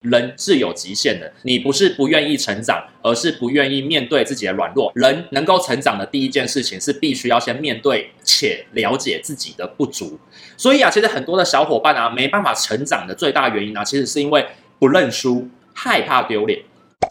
人是有极限的，你不是不愿意成长，而是不愿意面对自己的软弱。人能够成长的第一件事情是必须要先面对且了解自己的不足。所以啊，其实很多的小伙伴啊，没办法成长的最大原因呢、啊，其实是因为不认输，害怕丢脸。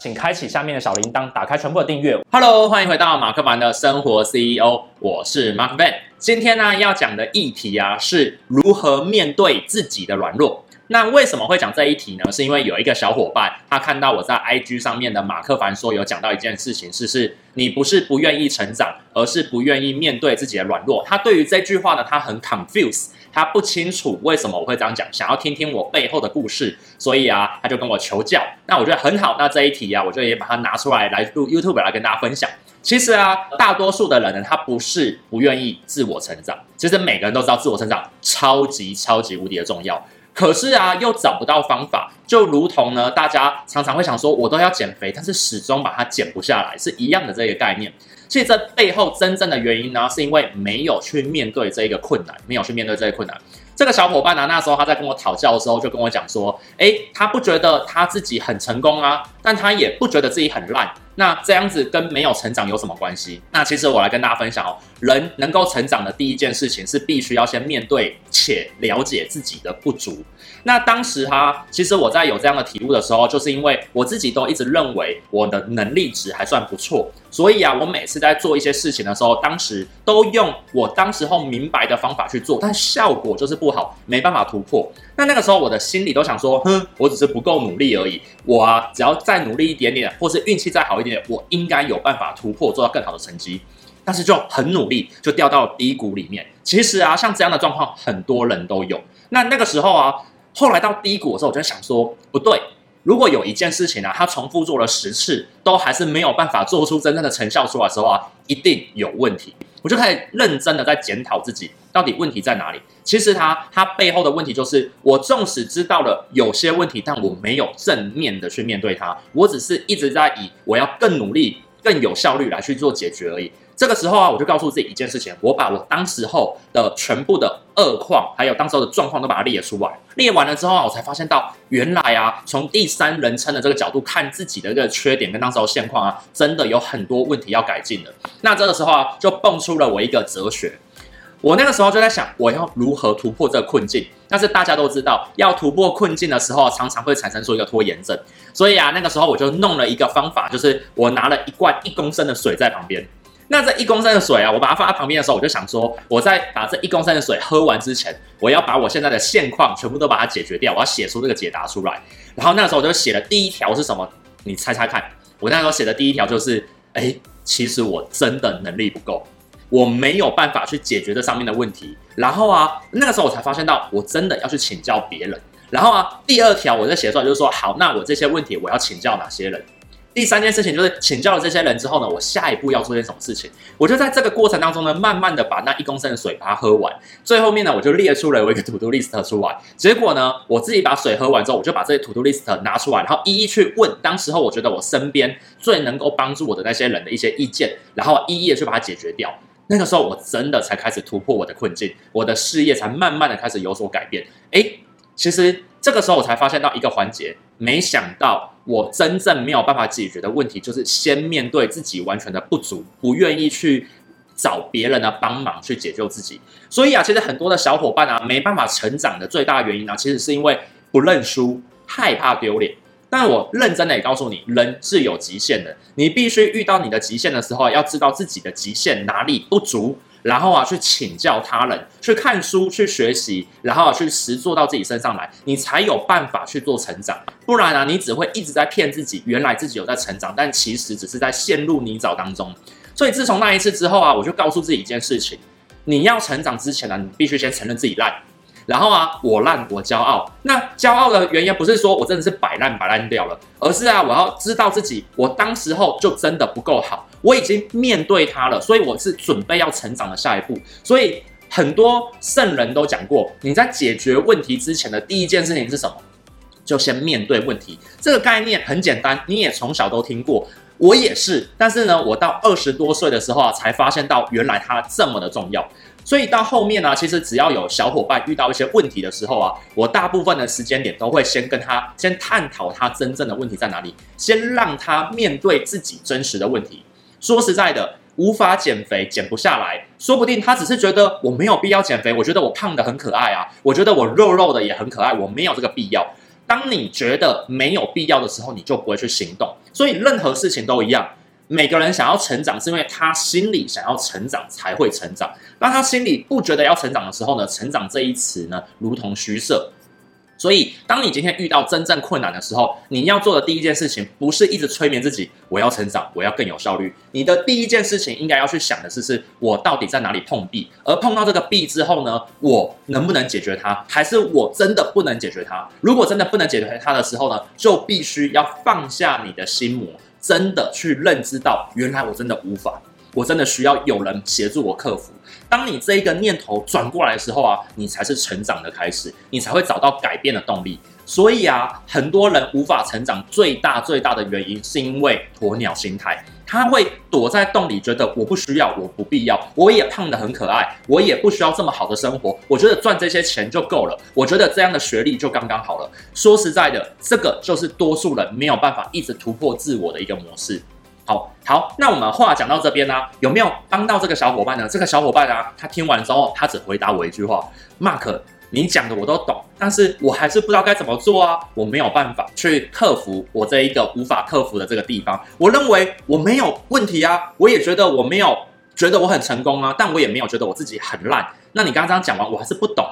请开启下面的小铃铛，打开全部的订阅。Hello，欢迎回到马克凡的生活 CEO，我是 Mark Van。今天呢，要讲的议题啊，是如何面对自己的软弱。那为什么会讲这一题呢？是因为有一个小伙伴，他看到我在 IG 上面的马克凡说有讲到一件事情，是是，你不是不愿意成长，而是不愿意面对自己的软弱。他对于这句话呢，他很 confuse，他不清楚为什么我会这样讲，想要听听我背后的故事，所以啊，他就跟我求教。那我觉得很好，那这一题啊，我就也把它拿出来来录 YouTube 来跟大家分享。其实啊，大多数的人呢，他不是不愿意自我成长，其实每个人都知道自我成长超级超级无敌的重要。可是啊，又找不到方法，就如同呢，大家常常会想说，我都要减肥，但是始终把它减不下来，是一样的这个概念。其实这背后真正的原因呢，是因为没有去面对这一个困难，没有去面对这个困难。这个小伙伴呢，那时候他在跟我讨教的时候，就跟我讲说，诶，他不觉得他自己很成功啊，但他也不觉得自己很烂。那这样子跟没有成长有什么关系？那其实我来跟大家分享哦，人能够成长的第一件事情是必须要先面对且了解自己的不足。那当时哈，其实我在有这样的体悟的时候，就是因为我自己都一直认为我的能力值还算不错，所以啊，我每次在做一些事情的时候，当时都用我当时候明白的方法去做，但效果就是不好，没办法突破。那那个时候我的心里都想说，哼，我只是不够努力而已，我啊，只要再努力一点点，或是运气再好一点。我应该有办法突破，做到更好的成绩，但是就很努力，就掉到低谷里面。其实啊，像这样的状况，很多人都有。那那个时候啊，后来到低谷的时候，我就想说，不对，如果有一件事情啊，他重复做了十次，都还是没有办法做出真正的成效出来的时候啊，一定有问题。我就开始认真的在检讨自己，到底问题在哪里？其实他他背后的问题就是，我纵使知道了有些问题，但我没有正面的去面对它，我只是一直在以我要更努力、更有效率来去做解决而已。这个时候啊，我就告诉自己一件事情，我把我当时候的全部的恶况，还有当时候的状况都把它列出来。列完了之后啊，我才发现到原来啊，从第三人称的这个角度看自己的这个缺点跟当时候现况啊，真的有很多问题要改进的。那这个时候啊，就蹦出了我一个哲学。我那个时候就在想，我要如何突破这个困境？但是大家都知道，要突破困境的时候，常常会产生出一个拖延症。所以啊，那个时候我就弄了一个方法，就是我拿了一罐一公升的水在旁边。那这一公升的水啊，我把它放在旁边的时候，我就想说，我在把这一公升的水喝完之前，我要把我现在的现况全部都把它解决掉，我要写出这个解答出来。然后那时候我就写了第一条是什么？你猜猜看，我那时候写的第一条就是，哎，其实我真的能力不够，我没有办法去解决这上面的问题。然后啊，那个时候我才发现到，我真的要去请教别人。然后啊，第二条我在写出来，就是说，好，那我这些问题我要请教哪些人？第三件事情就是请教了这些人之后呢，我下一步要做些什么事情？我就在这个过程当中呢，慢慢的把那一公升的水把它喝完。最后面呢，我就列出了我一个 to do list 出来。结果呢，我自己把水喝完之后，我就把这些 to do list 拿出来，然后一一去问当时候我觉得我身边最能够帮助我的那些人的一些意见，然后一一的去把它解决掉。那个时候我真的才开始突破我的困境，我的事业才慢慢的开始有所改变。诶，其实这个时候我才发现到一个环节，没想到。我真正没有办法解决的问题，就是先面对自己完全的不足，不愿意去找别人的帮忙去解救自己。所以啊，其实很多的小伙伴啊，没办法成长的最大原因呢，其实是因为不认输，害怕丢脸。但我认真的也告诉你，人是有极限的，你必须遇到你的极限的时候，要知道自己的极限哪里不足。然后啊，去请教他人，去看书，去学习，然后啊，去实做到自己身上来，你才有办法去做成长。不然啊，你只会一直在骗自己，原来自己有在成长，但其实只是在陷入泥沼当中。所以自从那一次之后啊，我就告诉自己一件事情：你要成长之前呢，你必须先承认自己烂。然后啊，我烂，我骄傲。那骄傲的原因不是说我真的是摆烂摆烂掉了，而是啊，我要知道自己，我当时候就真的不够好，我已经面对它了，所以我是准备要成长的下一步。所以很多圣人都讲过，你在解决问题之前的第一件事情是什么？就先面对问题。这个概念很简单，你也从小都听过，我也是。但是呢，我到二十多岁的时候啊，才发现到原来它这么的重要。所以到后面呢、其实只要有小伙伴遇到一些问题的时候啊，我大部分的时间点都会先跟他先探讨他真正的问题在哪里，先让他面对自己真实的问题。说实在的，无法减肥，减不下来，说不定他只是觉得我没有必要减肥，我觉得我胖得很可爱啊，我觉得我肉肉的也很可爱，我没有这个必要。当你觉得没有必要的时候，你就不会去行动。所以任何事情都一样。每个人想要成长，是因为他心里想要成长才会成长。当他心里不觉得要成长的时候呢，成长这一词呢，如同虚设。所以，当你今天遇到真正困难的时候，你要做的第一件事情，不是一直催眠自己，我要成长，我要更有效率。你的第一件事情应该要去想的是，是我到底在哪里碰壁？而碰到这个壁之后呢，我能不能解决它？还是我真的不能解决它？如果真的不能解决它的时候呢，就必须要放下你的心魔。真的去认知到，原来我真的无法，我真的需要有人协助我克服。当你这一个念头转过来的时候啊，你才是成长的开始，你才会找到改变的动力。所以啊，很多人无法成长，最大最大的原因是因为鸵鸟心态。他会躲在洞里，觉得我不需要，我不必要，我也胖得很可爱，我也不需要这么好的生活。我觉得赚这些钱就够了，我觉得这样的学历就刚刚好了。说实在的，这个就是多数人没有办法一直突破自我的一个模式。好好，那我们话讲到这边呢、有没有帮到这个小伙伴呢？这个小伙伴啊，他听完之后，他只回答我一句话：Mark。你讲的我都懂，但是我还是不知道该怎么做啊！我没有办法去克服我这一个无法克服的这个地方。我认为我没有问题啊，我也觉得我没有觉得我很成功啊，但我也没有觉得我自己很烂。那你刚刚讲完，我还是不懂。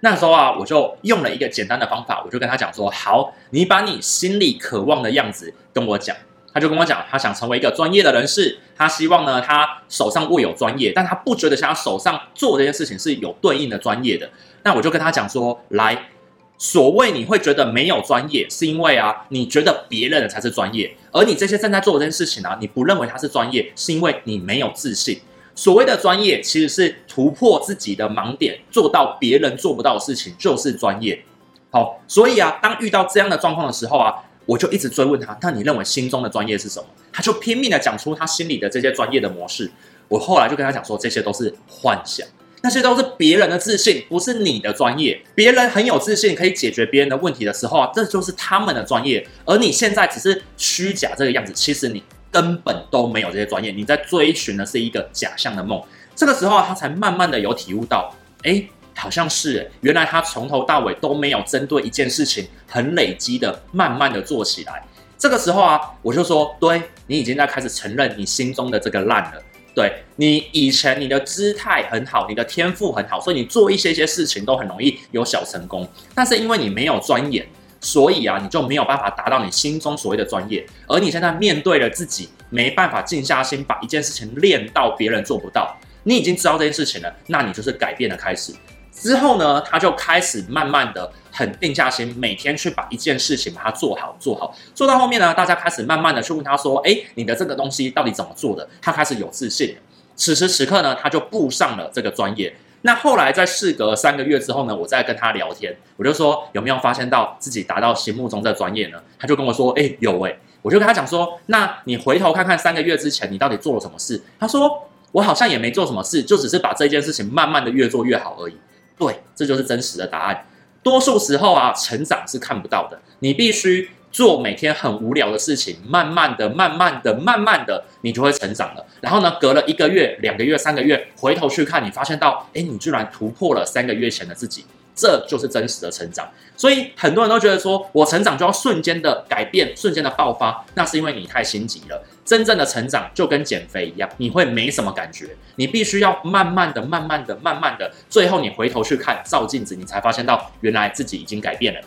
那时候啊，我就用了一个简单的方法，我就跟他讲说：好，你把你心里渴望的样子跟我讲。他就跟我讲，他想成为一个专业的人士，他希望呢，他手上握有专业，但他不觉得他手上做这件事情是有对应的专业的。那我就跟他讲说，来，所谓你会觉得没有专业，是因为啊，你觉得别人的才是专业，而你这些正在做这件事情啊，你不认为他是专业，是因为你没有自信。所谓的专业，其实是突破自己的盲点，做到别人做不到的事情，就是专业。好，所以啊，当遇到这样的状况的时候啊。我就一直追问他，那你认为心中的专业是什么？他就拼命的讲出他心里的这些专业的模式。我后来就跟他讲说，这些都是幻想，那些都是别人的自信，不是你的专业。别人很有自信，可以解决别人的问题的时候，这就是他们的专业。而你现在只是虚假这个样子，其实你根本都没有这些专业，你在追寻的是一个假象的梦。这个时候，他才慢慢的有体悟到，哎。好像是，原来他从头到尾都没有针对一件事情很累积的，慢慢的做起来。这个时候啊，我就说，对，你已经在开始承认你心中的这个烂了。对，你以前你的姿态很好，你的天赋很好，所以你做一些些事情都很容易有小成功。但是因为你没有钻研，所以啊，你就没有办法达到你心中所谓的专业。而你现在面对了自己，没办法静下心把一件事情练到别人做不到，你已经知道这件事情了，那你就是改变的开始。之后呢，他就开始慢慢的很定下心，每天去把一件事情把它做好，做好，做到后面呢，大家开始慢慢的去问他说：“诶，你的这个东西到底怎么做的？”他开始有自信。此时此刻呢，他就步上了这个专业。那后来在事隔三个月之后呢，我再跟他聊天，我就说有没有发现到自己达到心目中的专业呢？他就跟我说：“诶，有诶。”我就跟他讲说：“那你回头看看三个月之前你到底做了什么事？”他说：“我好像也没做什么事，就只是把这件事情慢慢的越做越好而已。”对，这就是真实的答案。多数时候啊，成长是看不到的。你必须做每天很无聊的事情，慢慢的、慢慢的、慢慢的，你就会成长了。然后呢，隔了一个月、两个月、三个月，回头去看，你发现到，哎，你居然突破了三个月前的自己。这就是真实的成长，所以很多人都觉得说，我成长就要瞬间的改变，瞬间的爆发，那是因为你太心急了。真正的成长就跟减肥一样，你会没什么感觉，你必须要慢慢的、慢慢的、慢慢的，最后你回头去看，照镜子，你才发现到原来自己已经改变了。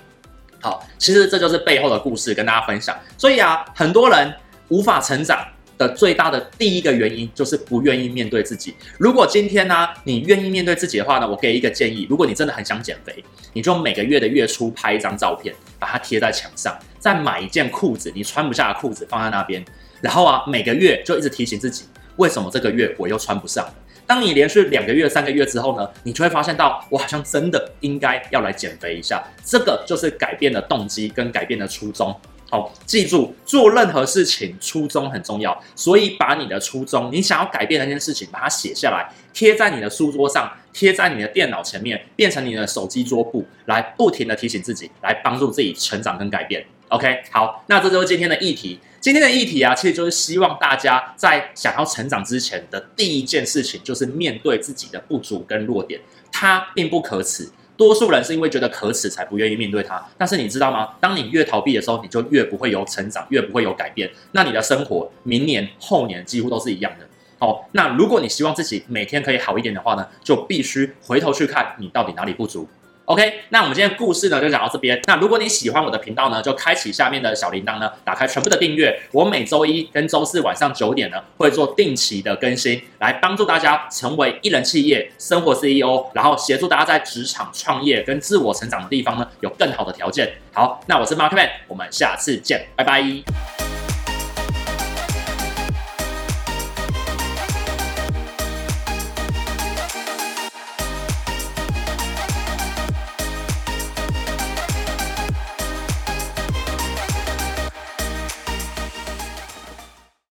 好，其实这就是背后的故事跟大家分享。所以啊，很多人无法成长。的最大的第一个原因就是不愿意面对自己。如果今天呢、你愿意面对自己的话呢，我给一个建议：如果你真的很想减肥，你就每个月的月初拍一张照片，把它贴在墙上，再买一件裤子，你穿不下的裤子放在那边，然后啊，每个月就一直提醒自己，为什么这个月我又穿不上了？当你连续两个月、三个月之后呢，你就会发现到，我好像真的应该要来减肥一下。这个就是改变的动机跟改变的初衷。好，记住做任何事情初衷很重要，所以把你的初衷，你想要改变的那件事情，把它写下来，贴在你的书桌上，贴在你的电脑前面，变成你的手机桌布，来不停的提醒自己，来帮助自己成长跟改变。OK，好，那这就是今天的议题。今天的议题啊，其实就是希望大家在想要成长之前的第一件事情，就是面对自己的不足跟弱点，它并不可耻。多数人是因为觉得可耻才不愿意面对它，但是你知道吗？当你越逃避的时候，你就越不会有成长，越不会有改变。那你的生活明年、后年几乎都是一样的。好，那如果你希望自己每天可以好一点的话呢，就必须回头去看你到底哪里不足。OK，那我们今天故事呢就讲到这边。那如果你喜欢我的频道呢，就开启下面的小铃铛呢，打开全部的订阅。我每周一跟周四晚上九点呢会做定期的更新，来帮助大家成为一人企业生活 CEO，然后协助大家在职场创业跟自我成长的地方呢有更好的条件。好，那我是 Markman，我们下次见，拜拜。